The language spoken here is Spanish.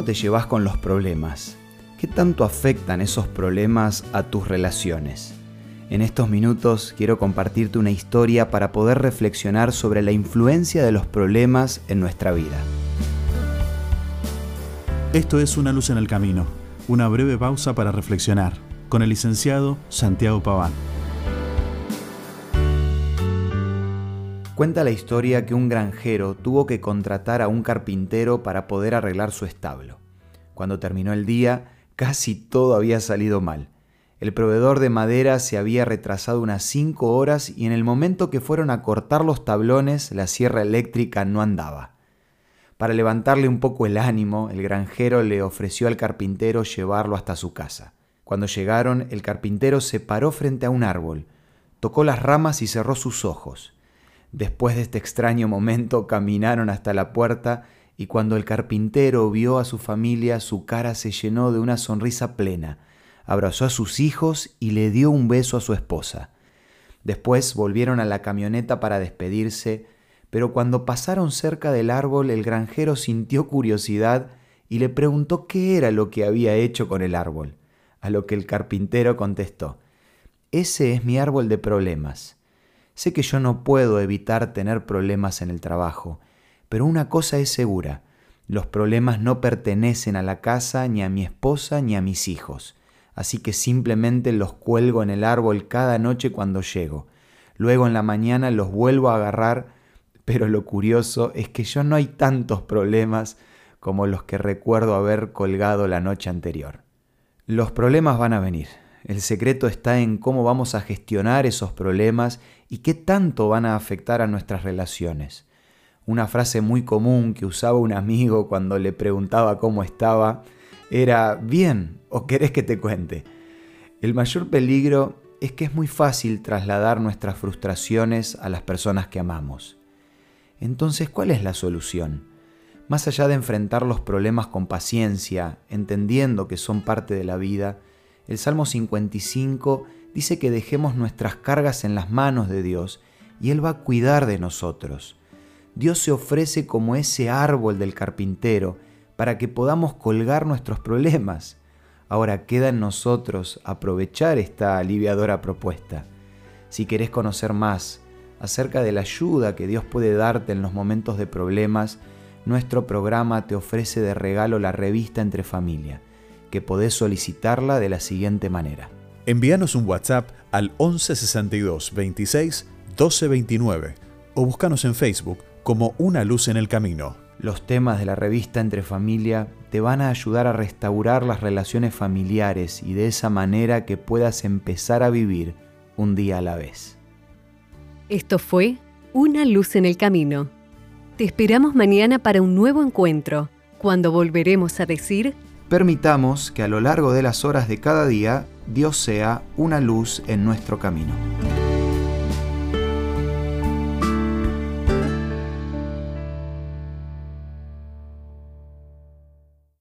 ¿Cómo te llevas con los problemas? ¿Qué tanto afectan esos problemas a tus relaciones? En estos minutos quiero compartirte una historia para poder reflexionar sobre la influencia de los problemas en nuestra vida. Esto es Una luz en el camino, una breve pausa para reflexionar, con el licenciado Santiago Paván. Cuenta la historia que un granjero tuvo que contratar a un carpintero para poder arreglar su establo. Cuando terminó el día, casi todo había salido mal. El proveedor de madera se había retrasado unas cinco horas y en el momento que fueron a cortar los tablones, la sierra eléctrica no andaba. Para levantarle un poco el ánimo, el granjero le ofreció al carpintero llevarlo hasta su casa. Cuando llegaron, el carpintero se paró frente a un árbol, tocó las ramas y cerró sus ojos. Después de este extraño momento caminaron hasta la puerta y cuando el carpintero vio a su familia su cara se llenó de una sonrisa plena, abrazó a sus hijos y le dio un beso a su esposa. Después volvieron a la camioneta para despedirse, pero cuando pasaron cerca del árbol el granjero sintió curiosidad y le preguntó qué era lo que había hecho con el árbol, a lo que el carpintero contestó, Ese es mi árbol de problemas. Sé que yo no puedo evitar tener problemas en el trabajo, pero una cosa es segura, los problemas no pertenecen a la casa, ni a mi esposa, ni a mis hijos, así que simplemente los cuelgo en el árbol cada noche cuando llego. Luego en la mañana los vuelvo a agarrar, pero lo curioso es que yo no hay tantos problemas como los que recuerdo haber colgado la noche anterior. Los problemas van a venir, el secreto está en cómo vamos a gestionar esos problemas y qué tanto van a afectar a nuestras relaciones. Una frase muy común que usaba un amigo cuando le preguntaba cómo estaba era, bien, o querés que te cuente. El mayor peligro es que es muy fácil trasladar nuestras frustraciones a las personas que amamos. Entonces, ¿cuál es la solución? Más allá de enfrentar los problemas con paciencia, entendiendo que son parte de la vida, el Salmo 55 dice que dejemos nuestras cargas en las manos de Dios y Él va a cuidar de nosotros. Dios se ofrece como ese árbol del carpintero para que podamos colgar nuestros problemas. Ahora queda en nosotros aprovechar esta aliviadora propuesta. Si querés conocer más acerca de la ayuda que Dios puede darte en los momentos de problemas, nuestro programa te ofrece de regalo la revista Entre Familia que podés solicitarla de la siguiente manera. Envíanos un WhatsApp al 1162 26 1229 o búscanos en Facebook como Una Luz en el Camino. Los temas de la revista Entre Familia te van a ayudar a restaurar las relaciones familiares y de esa manera que puedas empezar a vivir un día a la vez. Esto fue Una Luz en el Camino. Te esperamos mañana para un nuevo encuentro, cuando volveremos a decir permitamos que a lo largo de las horas de cada día Dios sea una luz en nuestro camino.